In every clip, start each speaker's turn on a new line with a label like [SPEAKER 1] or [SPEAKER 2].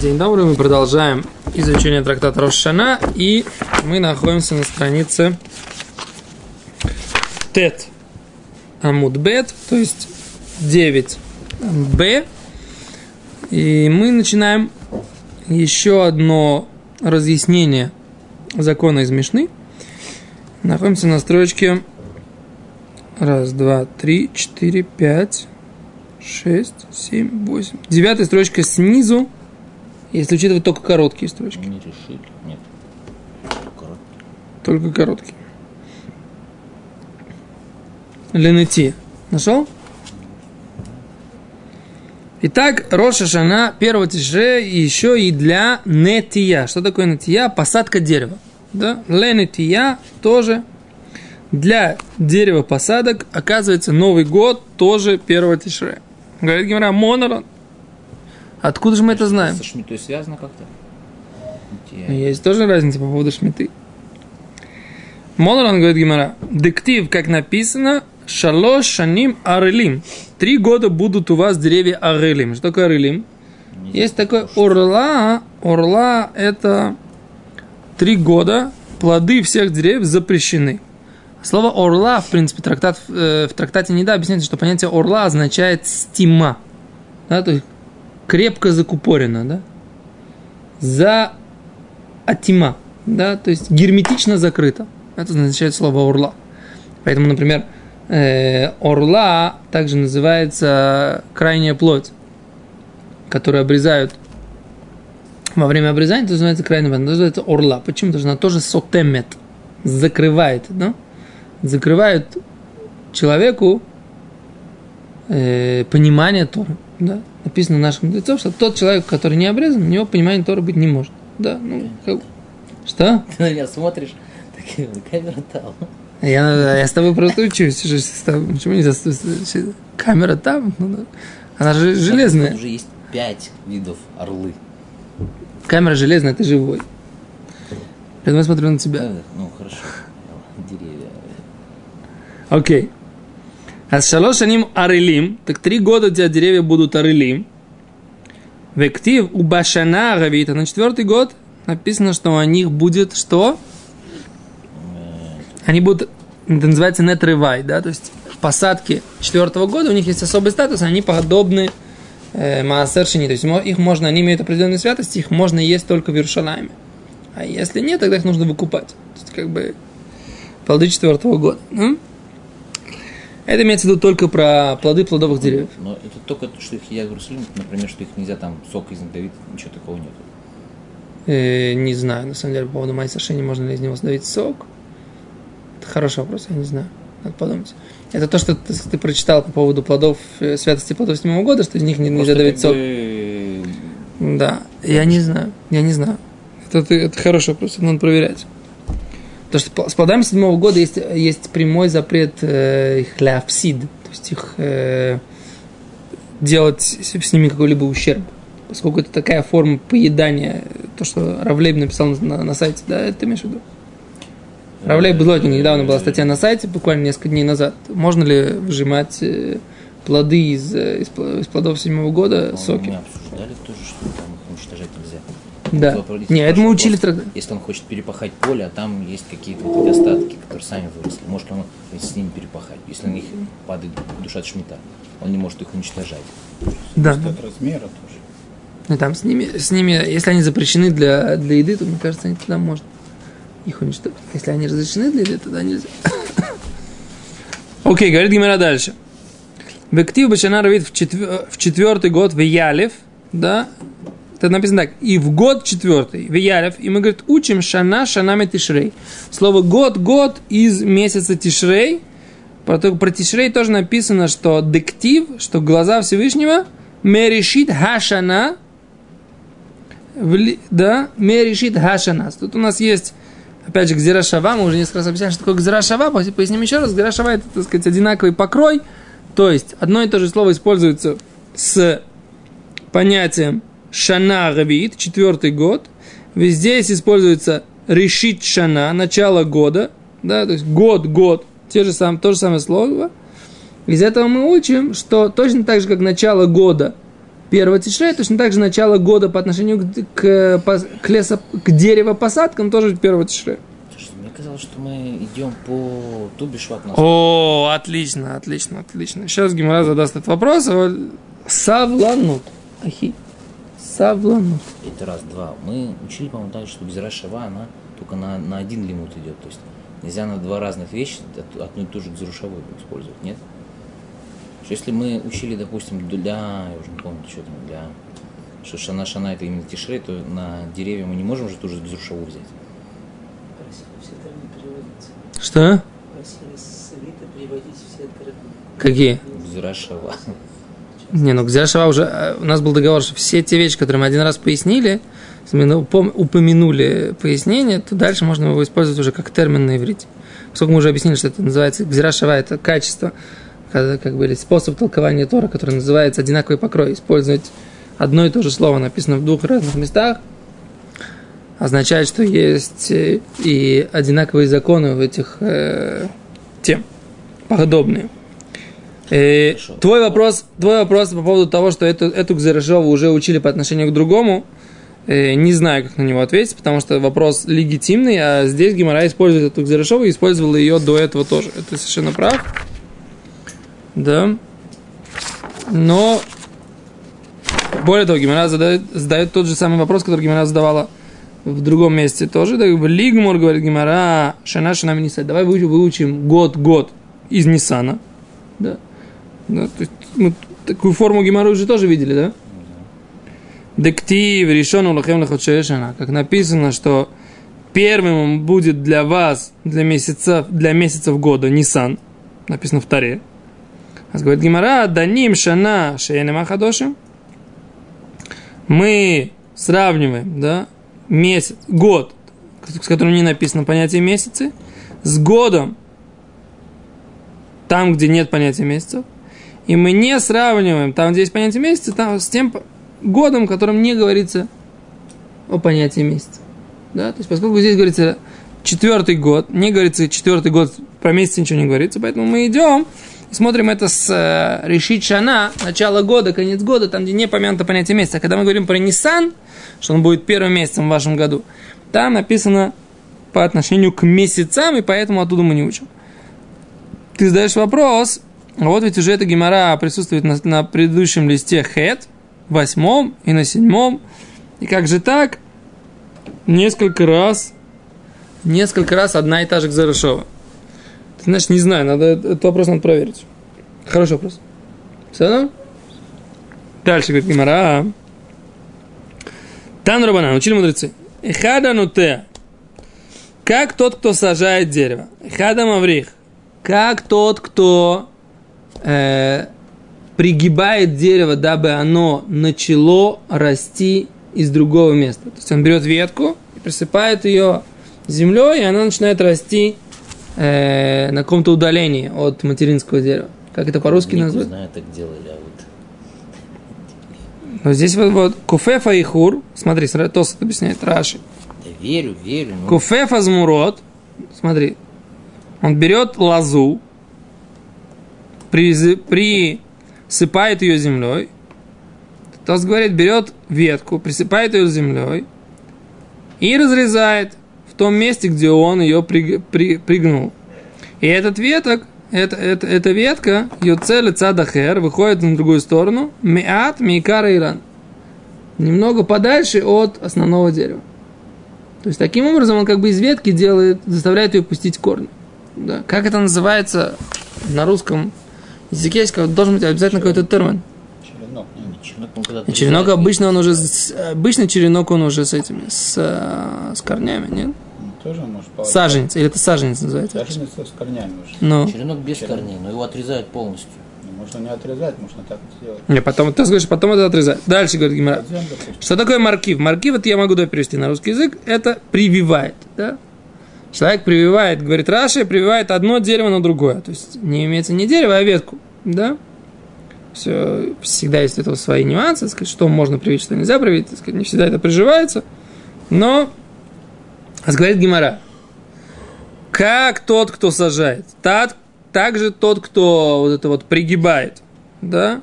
[SPEAKER 1] День добрый, мы продолжаем изучение трактата Рошана, и мы находимся на странице Тет Амудбет, то есть 9Б, и мы начинаем еще одно разъяснение закона из Мишны. Находимся на строчке раз, два, три, четыре, пять, шесть, семь, восемь. Девятая строчка снизу если учитывать только короткие строчки.
[SPEAKER 2] Не решили. Нет.
[SPEAKER 1] Только короткие. Ленети. Нашел? Итак, Роша Шана, первого тише, еще и для нетия. Что такое нетия? Посадка дерева. Да? Ленетия тоже для дерева посадок, оказывается, Новый год тоже первого тише. Говорит Гимара, Монорон, Откуда же мы это знаем?
[SPEAKER 2] Со шмитой связано как-то?
[SPEAKER 1] Я... Есть тоже разница по поводу шмиты. Молоран говорит Гимара, дектив, как написано, шалош шаним арелим. Три года будут у вас деревья арелим. Что такое арелим? Есть такой орла. Орла это три года плоды всех деревьев запрещены. Слово орла, в принципе, трактат, э, в трактате не да объясняется, что понятие орла означает стима. Да, то есть крепко закупорено, да? За атима, да, то есть герметично закрыто. Это означает слово орла. Поэтому, например, э, орла также называется крайняя плоть, которую обрезают во время обрезания, это называется крайняя плоть, называется орла. Почему? Потому что она тоже сотемет, закрывает, да? Закрывает человеку э, понимание Торы, да? написано наших мудрецов, что тот человек, который не обрезан, у него понимания Тора быть не может. Да, ну, как... Что?
[SPEAKER 2] Ты на меня смотришь, так камера там.
[SPEAKER 1] Я, я с тобой просто учусь. Почему нельзя? Камера там? Ну, она же железная.
[SPEAKER 2] Уже есть пять видов орлы.
[SPEAKER 1] Камера железная, ты живой. Я смотрю на тебя.
[SPEAKER 2] Ну, хорошо. Деревья.
[SPEAKER 1] Окей. А с шалошаним арелим, так три года у тебя деревья будут арелим. Вектив у башана равита. На четвертый год написано, что у них будет что? Они будут, это называется нетрывай, да, то есть в посадке четвертого года у них есть особый статус, они подобны э, маасершини, то есть их можно, они имеют определенную святость, их можно есть только в Иерушалайме. А если нет, тогда их нужно выкупать. То есть как бы плоды четвертого года. Ну? Это имеется в виду только про плоды плодовых деревьев.
[SPEAKER 2] Но это только, что их я Иерусалим, например, что их нельзя там сок из них давить, ничего такого нет.
[SPEAKER 1] Э, не знаю, на самом деле, по поводу майса шини, можно ли из него сдавить сок. Это хороший вопрос, я не знаю. Надо подумать. Это то, что ты, ты прочитал по поводу плодов, э, святости плодов седьмого года, что из них нельзя давить сок. Бы... Да, я не знаю, я не знаю. Это, это, это хороший вопрос, это надо проверять. Потому что с плодами седьмого года есть, есть прямой запрет э, их ляпсид, то есть их э, делать с ними какой-либо ущерб. Поскольку это такая форма поедания, то, что Равлейб написал на, на сайте, да, это имеешь в виду? Равлейб Блотин, недавно была статья на сайте, буквально несколько дней назад. Можно ли выжимать э, плоды из, из, из плодов седьмого года, соки?
[SPEAKER 2] Мы обсуждали тоже, что там их уничтожать нельзя.
[SPEAKER 1] Да. Не, это мы учили
[SPEAKER 2] трактат. Если он хочет перепахать поле, а там есть какие-то вот эти остатки, которые сами выросли, может он с ними перепахать. Если на них падает душа шмита, он не может их уничтожать.
[SPEAKER 1] Да.
[SPEAKER 3] От размера тоже.
[SPEAKER 1] Ну там с ними, с ними, если они запрещены для, для еды, то мне кажется, они тогда можно их уничтожить. Если они разрешены для еды, тогда нельзя. Окей, говорит Гимера дальше. Бектив Башана Равид в, четвер, в четвертый год в Ялев, да, это написано так. И в год четвертый, в и мы, говорит, учим шана шанами тишрей. Слово год, год из месяца тишрей. Про, про тишрей тоже написано, что дектив, что глаза Всевышнего, мерешит хашана, да, мерешит хашана. Тут у нас есть опять же, гзирашава, мы уже несколько раз объясняли, что такое гзирашава, поясним еще раз, гзирашава это, так сказать, одинаковый покрой, то есть одно и то же слово используется с понятием шана равит, четвертый год. Здесь используется решит шана, начало года, да, то есть год, год, те же сам, то же самое слово. Из этого мы учим, что точно так же, как начало года первого тишре, точно так же начало года по отношению к, к, к, лесо, к деревопосадкам тоже первого тишре.
[SPEAKER 2] Слушайте, мне казалось, что мы идем по Тубишват
[SPEAKER 1] О, отлично, отлично, отлично. Сейчас Гимара задаст этот вопрос. Савланут. Ахи. Савланут.
[SPEAKER 2] Это раз, два. Мы учили, по-моему, так, что Шава, она только на, на один лимут идет. То есть нельзя на два разных вещи одну и ту же Гзиру Шаву использовать, нет? Что Если мы учили, допустим, для, я уже не помню, что там, для что Шана Шана это именно Тишрей, то на деревья мы не можем же ту же Гзиру Шаву взять.
[SPEAKER 1] Что?
[SPEAKER 3] С переводить все.
[SPEAKER 1] Какие?
[SPEAKER 2] Гзира Шава.
[SPEAKER 1] Не, ну Гзяшева уже... э, У нас был договор, что все те вещи, которые мы один раз пояснили, упом- упомянули пояснение, то дальше можно его использовать уже как термин на иврите. Поскольку мы уже объяснили, что это называется Гзирашева, это качество, как бы, или способ толкования Тора, который называется одинаковый покрой. Использовать одно и то же слово, написано в двух разных местах, означает, что есть э, и одинаковые законы в этих э, тем, подобные. Э,
[SPEAKER 2] Хорошо.
[SPEAKER 1] твой вопрос, твой вопрос по поводу того, что эту, эту Гзерешову уже учили по отношению к другому, э, не знаю, как на него ответить, потому что вопрос легитимный, а здесь Гимара использует эту Гзерешову и использовала ее до этого тоже. Это совершенно прав. Да. Но более того, Гимара задает, задает тот же самый вопрос, который Гимара задавала в другом месте тоже. Так, в Лигмур говорит Гимара, шана шана. Давай выучим, выучим год-год из Нисана. Да. Да то есть мы такую форму Гимара уже тоже видели, да? Дектив, решен улахем лехотшешана. Как написано, что первым будет для вас, для месяцев, для месяцев года Нисан. Написано в Таре. А говорит Гимара, даним шана шейнема хадошим. Мы сравниваем, да, месяц, год, с которым не написано понятие месяцы, с годом, там, где нет понятия месяцев, и мы не сравниваем там, где есть понятие месяца, там, с тем годом, в котором не говорится о понятии месяца. Да? То есть, поскольку здесь говорится четвертый год, не говорится четвертый год, про месяц ничего не говорится, поэтому мы идем и смотрим это с э, решить шана, начало года, конец года, там, где не помянуто понятие месяца. А когда мы говорим про Нисан, что он будет первым месяцем в вашем году, там написано по отношению к месяцам, и поэтому оттуда мы не учим. Ты задаешь вопрос, вот ведь уже эта гемора присутствует на, на предыдущем листе хет, восьмом и на седьмом. И как же так? Несколько раз, несколько раз одна и та же Гзарышова. Ты знаешь, не знаю, надо, этот вопрос надо проверить. Хороший вопрос. Все Дальше говорит Гимара. Тан Рабана, учили мудрецы. Эхада нуте. Как тот, кто сажает дерево. Эхада маврих. Как тот, кто э, пригибает дерево, дабы оно начало расти из другого места. То есть он берет ветку и присыпает ее землей, и она начинает расти э, на каком-то удалении от материнского дерева. Как это по-русски
[SPEAKER 2] Не
[SPEAKER 1] назвать?
[SPEAKER 2] знаю, так делали, а вот
[SPEAKER 1] Но здесь вот, вот куфефа и хур, смотри, Тос объясняет Раши.
[SPEAKER 2] я верю, верю, но
[SPEAKER 1] Куфефа змурот, смотри, он берет приз- присыпает ее землей. Тос говорит, берет ветку, присыпает ее землей и разрезает в том месте, где он ее приг- при- пригнул. И этот веток, это, это, эта ветка, ее цель цадахер, выходит на другую сторону, миат, микара иран. Немного подальше от основного дерева. То есть таким образом он как бы из ветки делает, заставляет ее пустить корни. Да. Как это называется на русском языке? Есть Должен быть обязательно какой-то термин.
[SPEAKER 4] Черенок.
[SPEAKER 2] не черенок,
[SPEAKER 1] Черенок обычно он уже с- обычно черенок он уже с этими с, э, с корнями, нет?
[SPEAKER 4] Ну, Тоже может.
[SPEAKER 1] Саженец или это саженец называется?
[SPEAKER 4] Саженец с корнями уже.
[SPEAKER 1] Ну,
[SPEAKER 2] Черенок без
[SPEAKER 4] Черенок.
[SPEAKER 2] корней, но его отрезают полностью.
[SPEAKER 4] Ну, Можно не отрезать, можно так сделать.
[SPEAKER 1] не, потом ты говоришь, потом это отрезать. Дальше говорит Гимара. Что такое маркив? Маркив, это я могу да, перевести на русский язык, это прививает, да? Человек прививает, говорит Раши, прививает одно дерево на другое. То есть не имеется не дерево, а ветку, да? Все, всегда есть у свои нюансы, сказать, что можно привить, что нельзя привить, сказать, не всегда это приживается. Но, а говорит Гимара, как тот, кто сажает, так, так же тот, кто вот это вот пригибает, да?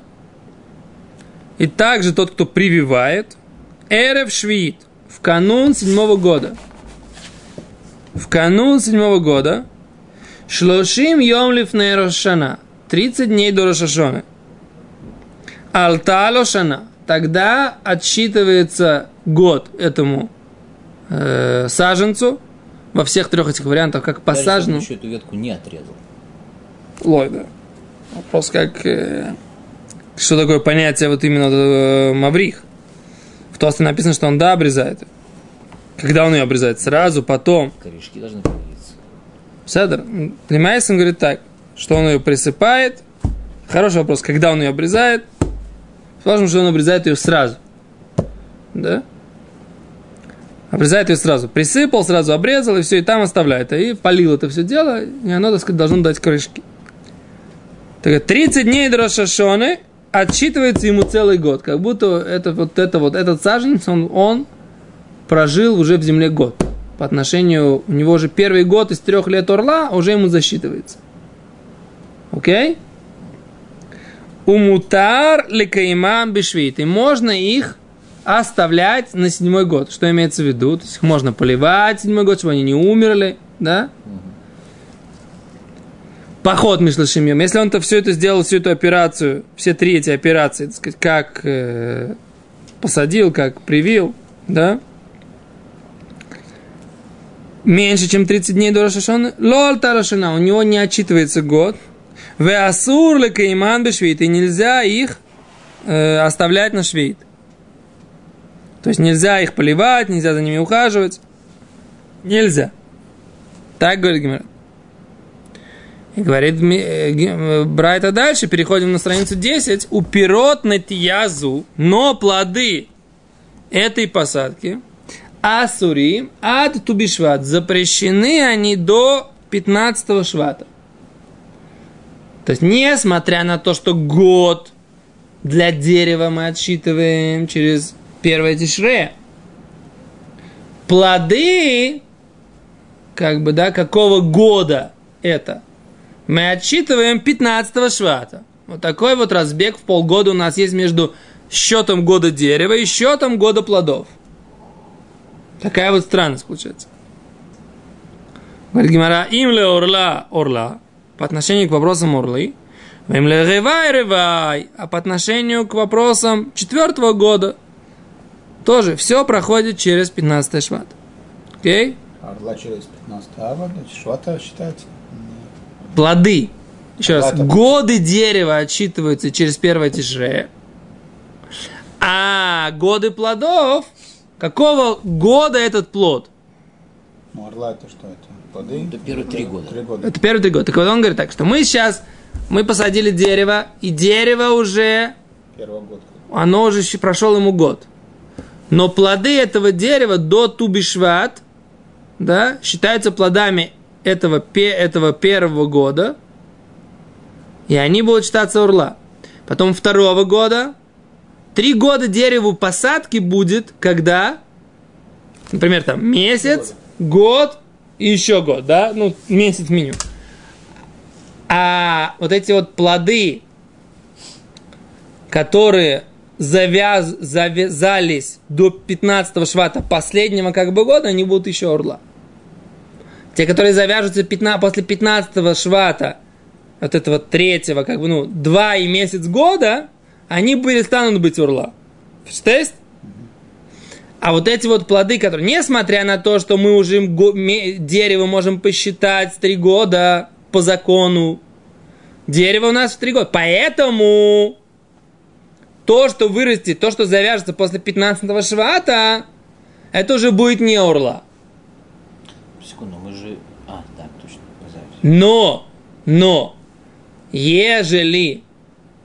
[SPEAKER 1] И также тот, кто прививает, Эрев Швид, в канун седьмого года. В канун седьмого года, Шлошим Йом Лифней Рошана, 30 дней до Рошашоны. Алтало Шана, тогда отсчитывается год этому э, саженцу, во всех трех этих вариантах, как посаженному.
[SPEAKER 2] еще эту ветку не отрезал.
[SPEAKER 1] Лой, да. Вопрос, как... э, что такое понятие вот именно э, маврих? В Тосте написано, что он да обрезает. Когда он ее обрезает? Сразу, потом.
[SPEAKER 2] Корешки должны появиться.
[SPEAKER 1] Седер. Лимайсон говорит так, что он ее присыпает. Хороший вопрос, когда он ее обрезает? Важно, что он обрезает ее сразу. Да? Обрезает ее сразу. Присыпал, сразу обрезал, и все, и там оставляет. И полил это все дело, и оно, так сказать, должно дать корешки. Так 30 дней до Рошашоны отсчитывается ему целый год. Как будто это, вот это вот, этот саженец, он, он прожил уже в земле год. По отношению, у него уже первый год из трех лет орла уже ему засчитывается. Окей? Умутар лекаимам бешвит. И можно их оставлять на седьмой год. Что имеется в виду? То есть их можно поливать седьмой год, чтобы они не умерли, да? Поход Мишлашимьем. Если он-то все это сделал, всю эту операцию, все три эти операции, так сказать, как э, посадил, как привил, да? Меньше, чем 30 дней до Рошашона, лол тарашина, у него не отчитывается год. В асур лекаиман бешвит, и нельзя их э, оставлять на швейт. То есть нельзя их поливать, нельзя за ними ухаживать. Нельзя. Так говорит Гимер. И говорит э, э, Брайта дальше, переходим на страницу 10. У пирот на тиязу, но плоды этой посадки, асурим ад тубишват, запрещены они до 15 швата. То есть, несмотря на то, что год для дерева мы отсчитываем через первое тишре, плоды, как бы, да, какого года это, мы отсчитываем 15 швата. Вот такой вот разбег в полгода у нас есть между счетом года дерева и счетом года плодов. Такая вот странность получается. Говорит Гимара, им ле орла, орла, по отношению к вопросам орлы, им ле ревай, ревай, а по отношению к вопросам четвертого года, тоже все проходит через 15 шват. Окей?
[SPEAKER 4] Орла через 15 ава, швата считается.
[SPEAKER 1] Плоды. Еще раз,
[SPEAKER 4] Ладно.
[SPEAKER 1] годы дерева отсчитываются через первое тишре. А годы плодов, какого года этот плод?
[SPEAKER 4] Ну, орла это что это? Плоды?
[SPEAKER 2] Это первые три года.
[SPEAKER 4] Три года.
[SPEAKER 1] Это первые три года. Так вот он говорит так, что мы сейчас, мы посадили дерево, и дерево уже,
[SPEAKER 4] Первый год.
[SPEAKER 1] оно уже прошел ему год. Но плоды этого дерева до Тубишват, да, считаются плодами этого, этого первого года, и они будут считаться урла. Потом второго года, три года дереву посадки будет, когда, например, там месяц, год и еще год, да, ну, месяц минимум. А вот эти вот плоды, которые завяз, завязались до 15 швата последнего как бы года, они будут еще орла. Те, которые завяжутся 15, после 15 швата, вот этого третьего, как бы, ну, два и месяц года, они перестанут быть урла. Тест? А вот эти вот плоды, которые, несмотря на то, что мы уже дерево можем посчитать три года по закону, дерево у нас в три года. Поэтому то, что вырастет, то, что завяжется после 15 швата, это уже будет не орла.
[SPEAKER 2] Секунду, мы же... А, да, точно.
[SPEAKER 1] Но, но, ежели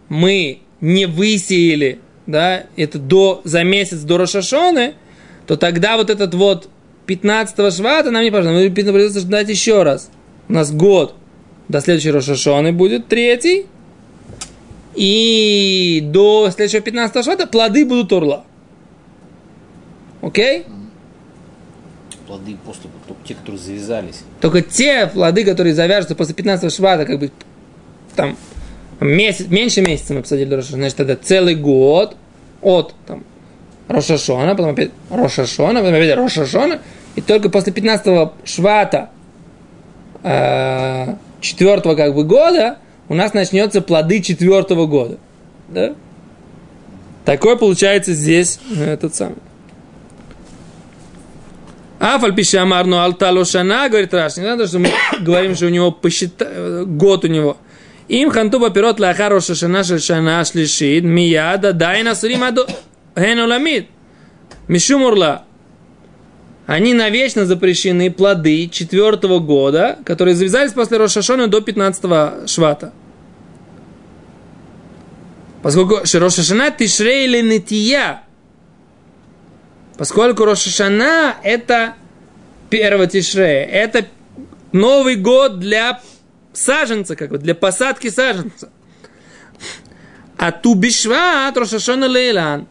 [SPEAKER 1] мы не высеяли, да, это до, за месяц до Рошашоны, то тогда вот этот вот 15 швата нам не пожалуйста, мы придется ждать еще раз. У нас год до следующей Рошашоны будет третий, и до следующего 15 швата плоды будут орла. Окей?
[SPEAKER 2] Плоды после, только те, которые завязались.
[SPEAKER 1] Только те плоды, которые завяжутся после 15 швата, как бы там месяц, меньше месяца мы посадили Роша, значит, это целый год. от там, Рошашона, потом опять Рошашона, потом опять Рошашона, и только после 15-го швата э, четвертого как бы года у нас начнется плоды четвертого года. Да? Такой получается здесь э, этот самый. А фальпишамарну алталошана, говорит Раш, не надо, что мы говорим, что у него посчита... год у него. Им ханту папирот лахар рошашана шашана шлишит, мияда дайна суримаду генуламид. Мишумурла. Они навечно запрещены плоды четвертого года, которые завязались после Рошашона до 15 швата. Поскольку Рошашана тишрей ленетия, поскольку Рошашана это первого тишрея, это Новый год для саженца, как бы, для посадки саженца. А Тубишват Рошашона Лейлан.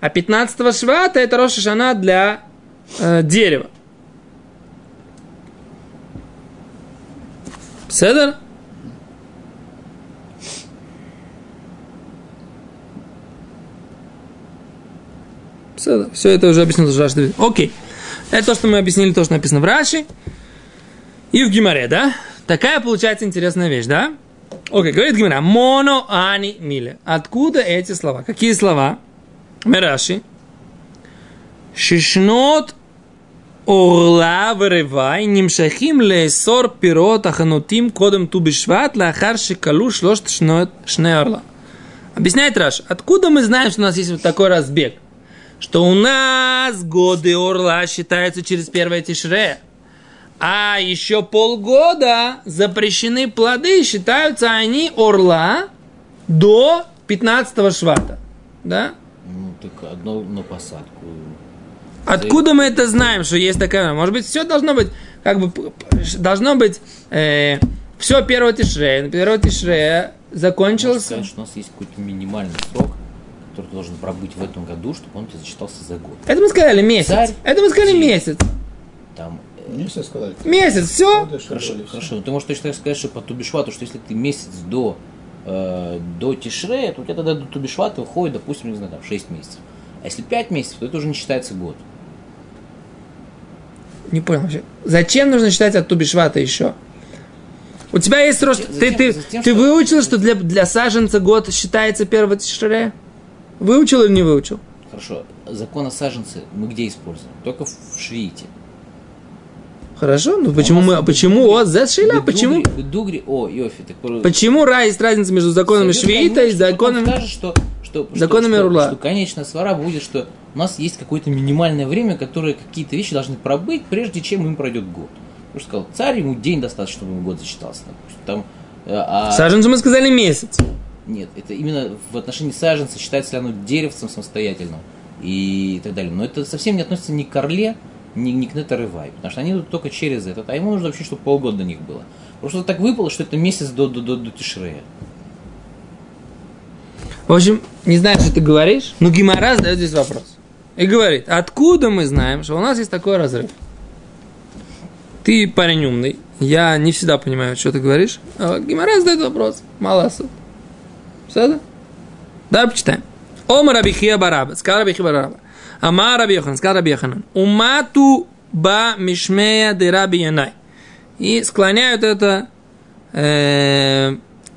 [SPEAKER 1] А 15 швата это Рошашана для э, дерева. Седер? Седер. Все это уже объяснил Раши. Окей. Это то, что мы объяснили, то, что написано в Раши. И в Гимаре, да? Такая получается интересная вещь, да? Окей, говорит Гимера, моно ани миле. Откуда эти слова? Какие слова? Мераши. Шишнот орла вырывай, нимшахим лейсор пирот аханутим кодом тубишват лахар шикалу шлошт шне орла. Объясняет Раш, откуда мы знаем, что у нас есть вот такой разбег? Что у нас годы орла считаются через первое тишре а еще полгода запрещены плоды, считаются они орла до 15 швата. Да?
[SPEAKER 2] Ну, так одно на посадку.
[SPEAKER 1] Откуда мы это знаем, что есть такая? Может быть, все должно быть, как бы, должно быть, э, все первого тишрея. Первого тишрея
[SPEAKER 2] Можно
[SPEAKER 1] закончился.
[SPEAKER 2] сказать, что у нас есть какой-то минимальный срок, который должен пробыть в этом году, чтобы он тебе зачитался за год.
[SPEAKER 1] Это мы сказали месяц.
[SPEAKER 2] Царь.
[SPEAKER 1] Это мы сказали месяц.
[SPEAKER 2] Там
[SPEAKER 4] все сказали.
[SPEAKER 1] Месяц, все.
[SPEAKER 2] Хорошо, хорошо. Но ты можешь точно так сказать, что по Тубишвату, что если ты месяц до, э, до Тишрея, то у тебя тогда до Тубишвата выходит, допустим, не знаю, там 6 месяцев. А если 5 месяцев, то это уже не считается год.
[SPEAKER 1] Не понял вообще. Зачем нужно считать от Тубишвата еще? У тебя есть рост.
[SPEAKER 2] Затем-
[SPEAKER 1] Ты, ты,
[SPEAKER 2] затем,
[SPEAKER 1] ты
[SPEAKER 2] что-
[SPEAKER 1] выучил, что для, для саженца год считается первого тишрея? Выучил или не выучил?
[SPEAKER 2] Хорошо. Закон о саженце мы где используем? Только в Швиите.
[SPEAKER 1] Хорошо, ну почему мы, почему вот зашила, почему?
[SPEAKER 2] Дугри, о, Йофи, так
[SPEAKER 1] Почему есть разница между законами Швейта и
[SPEAKER 2] конечно,
[SPEAKER 1] законами...
[SPEAKER 2] скажет, что, что,
[SPEAKER 1] законами
[SPEAKER 2] что,
[SPEAKER 1] Рула.
[SPEAKER 2] Что, конечная свара будет, что у нас есть какое-то минимальное время, которое какие-то вещи должны пробыть, прежде чем им пройдет год. Потому что сказал, царь ему день достаточно, чтобы ему год зачитался. Допустим. Там, э, а,
[SPEAKER 1] Саженцу мы сказали месяц.
[SPEAKER 2] Нет, это именно в отношении саженца считается ли оно деревцем самостоятельным и так далее. Но это совсем не относится ни к орле, ни, ни к нетарывай, потому что они идут только через этот, а ему нужно вообще, чтобы полгода до них было. Просто так выпало, что это месяц до, до, до, до Тишрея.
[SPEAKER 1] В общем, не знаю, что ты говоришь, но Гимара задает здесь вопрос. И говорит, откуда мы знаем, что у нас есть такой разрыв? Ты парень умный, я не всегда понимаю, что ты говоришь. А Гимара задает вопрос. Маласу. Все Давай почитаем. Ома Рабихия Бараба. Сказал Рабихия Бараба. Ама Раби Йохан. Сказал Раби Йоханан. Умату ба мишмея де Раби Янай. И склоняют это э,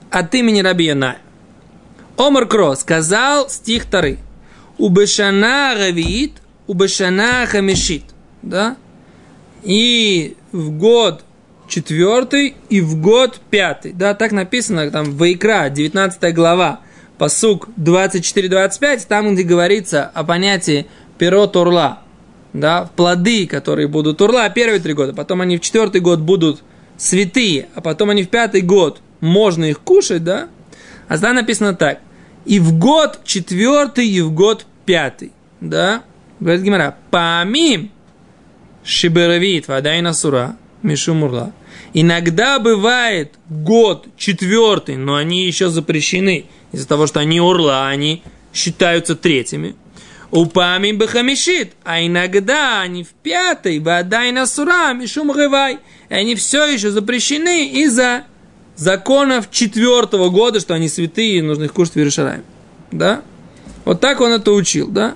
[SPEAKER 1] от имени Раби Янай. Омар Кро сказал стих вторый. Убешана равиит, убешана хамишит. Да? И в год четвертый, и в год пятый. Да, так написано там в Вайкра, 19 глава, посук 24-25, там, где говорится о понятии пирот урла. Да, плоды, которые будут урла первые три года, потом они в четвертый год будут святые, а потом они в пятый год можно их кушать, да? А там написано так. И в год четвертый, и в год пятый. Да? Говорит Гимара. Памим шиберавит вадайна сура мишумурла. Иногда бывает год четвертый, но они еще запрещены из-за того, что они урла, они считаются третьими. Упамим бахамишит, а иногда они в пятой, вадайна сура мишум рывай. И они все еще запрещены из-за законов четвертого года, что они святые, и нужно их кушать в Иерушалайме. Да? Вот так он это учил, да?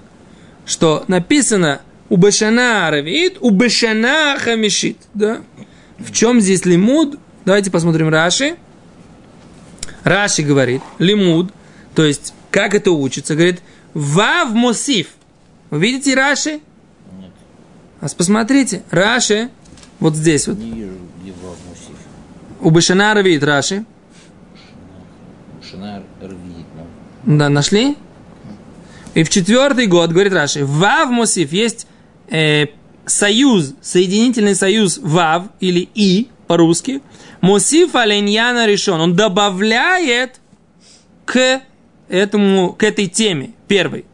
[SPEAKER 1] Что написано у Башана Равит, у Башана Хамишит, да? В чем здесь лимуд? Давайте посмотрим Раши. Раши говорит, лимуд, то есть, как это учится, говорит, вав мосив. Вы видите Раши?
[SPEAKER 2] Нет,
[SPEAKER 1] А посмотрите, Раши, вот здесь вот,
[SPEAKER 2] не вижу, где Вав Мусиф.
[SPEAKER 1] у Башана Равит Раши,
[SPEAKER 2] Шина рвит, ну.
[SPEAKER 1] Да, нашли? И в четвертый год, говорит Раши, Вав Мосиф есть э, союз, соединительный союз Вав или И по-русски. Мосиф Аленьяна решен. Он добавляет к этому, к этой теме, первой.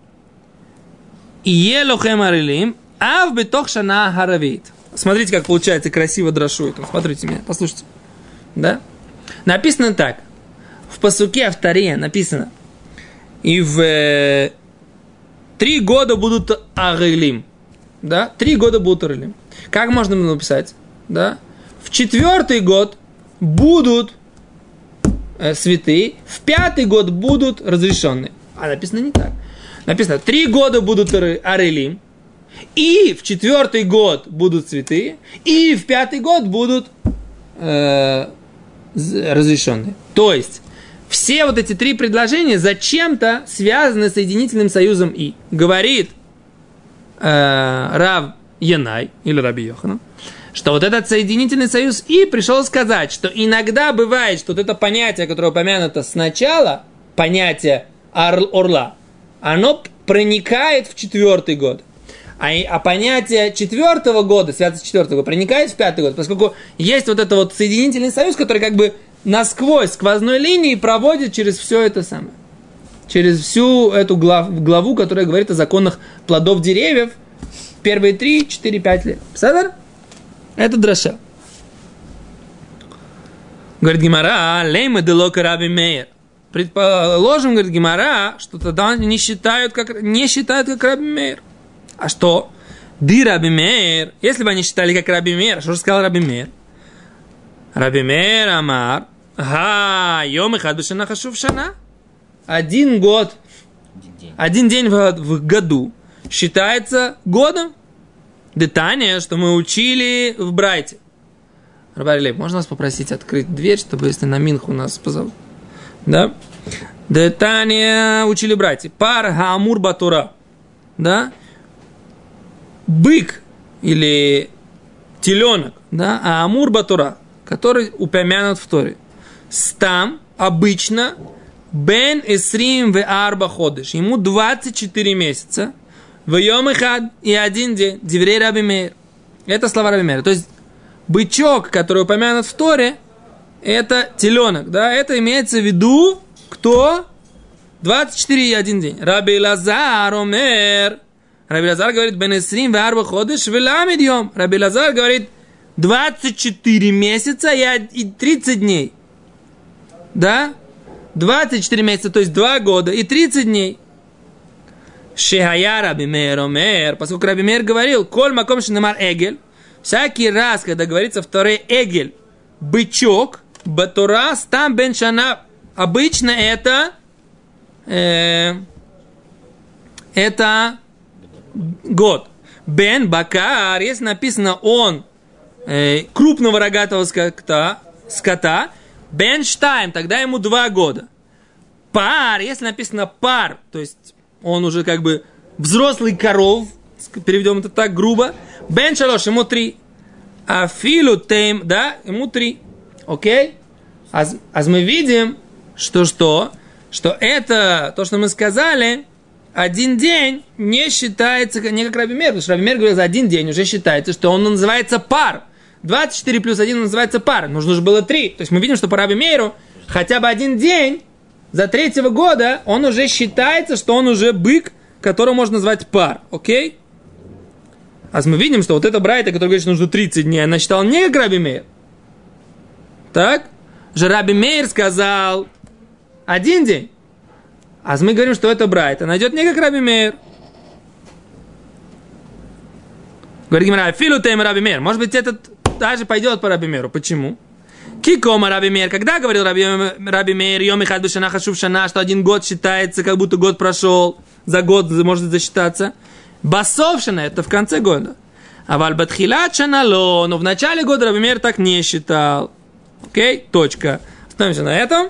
[SPEAKER 1] И елохем арилим, а в бетох шана харавит. Смотрите, как получается красиво дрошует. Смотрите меня, послушайте. Да? Написано так. В посуке Авторе написано. И в э, три года будут арилим. Да? Три года будут арилим. Как можно написать? Да? В четвертый год будут э, святые, в пятый год будут разрешенные. А написано не так. Написано, три года будут арелим, и в четвертый год будут святые, и в пятый год будут э, разрешенные. То есть, все вот эти три предложения зачем-то связаны с соединительным союзом «и». Говорит э, Рав Янай, или Раби Йоханан, что вот этот соединительный союз «и» пришел сказать, что иногда бывает, что вот это понятие, которое упомянуто сначала, понятие орл- орла, оно проникает в четвертый год. А, а понятие четвертого года, святость четвертого года, проникает в пятый год, поскольку есть вот это вот соединительный союз, который как бы насквозь сквозной линии проводит через все это самое. Через всю эту глав- главу, которая говорит о законах плодов деревьев, первые три, четыре, пять лет. Псадер? Это дроша. Говорит Гимара, лейма делока раби мейер. Предположим, говорит Гимара, что тогда не считают как, не считают как раби мейер. А что? Ди раби мейер. Если бы они считали как раби мейер, что же сказал раби мейер? Раби мейер амар. Ха, йом ихад бешана хашув шана. Один год,
[SPEAKER 2] Один день.
[SPEAKER 1] один день в, в году считается годом. Детание, что мы учили в Брайте. Рабарилей, можно вас попросить открыть дверь, чтобы если на Минху нас позовут? Да? Детание учили братья. Пар хаамур батура. Да? Бык или теленок, да, а амур батура, который упомянут в Торе. Стам обычно бен эсрим в арба ходыш. Ему 24 месяца. В йом ихад и один день. Диврей Раби Мейр. Это слова Раби Мейра. То есть, бычок, который упомянут в Торе, это теленок, да, это имеется в виду, кто? 24 и один день. Раби Лазар омер. Раби Лазар говорит, бен эсрим в арба ходыш веламид йом. Раби Лазар говорит, 24 месяца и од- и 30 дней. Да? 24 месяца, то есть 2 года и 30 дней. Шехая Раби Мейр омер, поскольку Раби Мейр говорил, коль маком шинамар эгель, всякий раз, когда говорится в Торе эгель, бычок, батура, стам бен шана, обычно это, э, это год. Бен Бакар, если написано он э, крупного рогатого скота, скота, Бен Штайм, тогда ему два года. Пар, если написано пар, то есть он уже как бы взрослый коров, переведем это так грубо, Бен Шалош, ему три. А Филу Тейм, да, ему три. Окей? А, с- а мы видим, что что? Что это, то, что мы сказали, один день не считается не как Раби Мер, потому что Раби Мер говорил, за один день уже считается, что он называется пар. 24 плюс 1 называется пар. Нужно же было 3. То есть мы видим, что по Раби Мейру хотя бы один день за третьего года он уже считается, что он уже бык, которого можно назвать пар. Окей? А мы видим, что вот эта Брайта, которая говорит, что нужно 30 дней, она считала не как Раби Мейр. Так? Же Раби Мейр сказал один день. А мы говорим, что это Брайт. Она идет не как Раби Мейр. Говорит Гимара, филу тем Раби Мейр. Может быть, этот даже пойдет по Раби Мейру. Почему? Кикома Раби Мейр. Когда говорил Раби, Раби Мейр, Йом Ихад Бешана Хашув Шана, что один год считается, как будто год прошел. за год может засчитаться. Басовшина это в конце года. А вальбатхилат шанало, но в начале года Рабимер так не считал. Окей, точка. Остановимся на этом.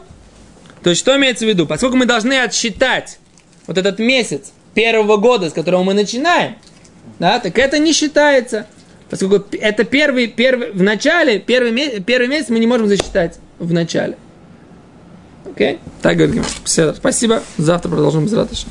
[SPEAKER 1] То есть, что имеется в виду? Поскольку мы должны отсчитать вот этот месяц первого года, с которого мы начинаем, да, так это не считается. Поскольку это первый, первый, в начале, первый, первый месяц мы не можем засчитать в начале. Окей? Так говорит. Спасибо. Завтра продолжим без ратыша.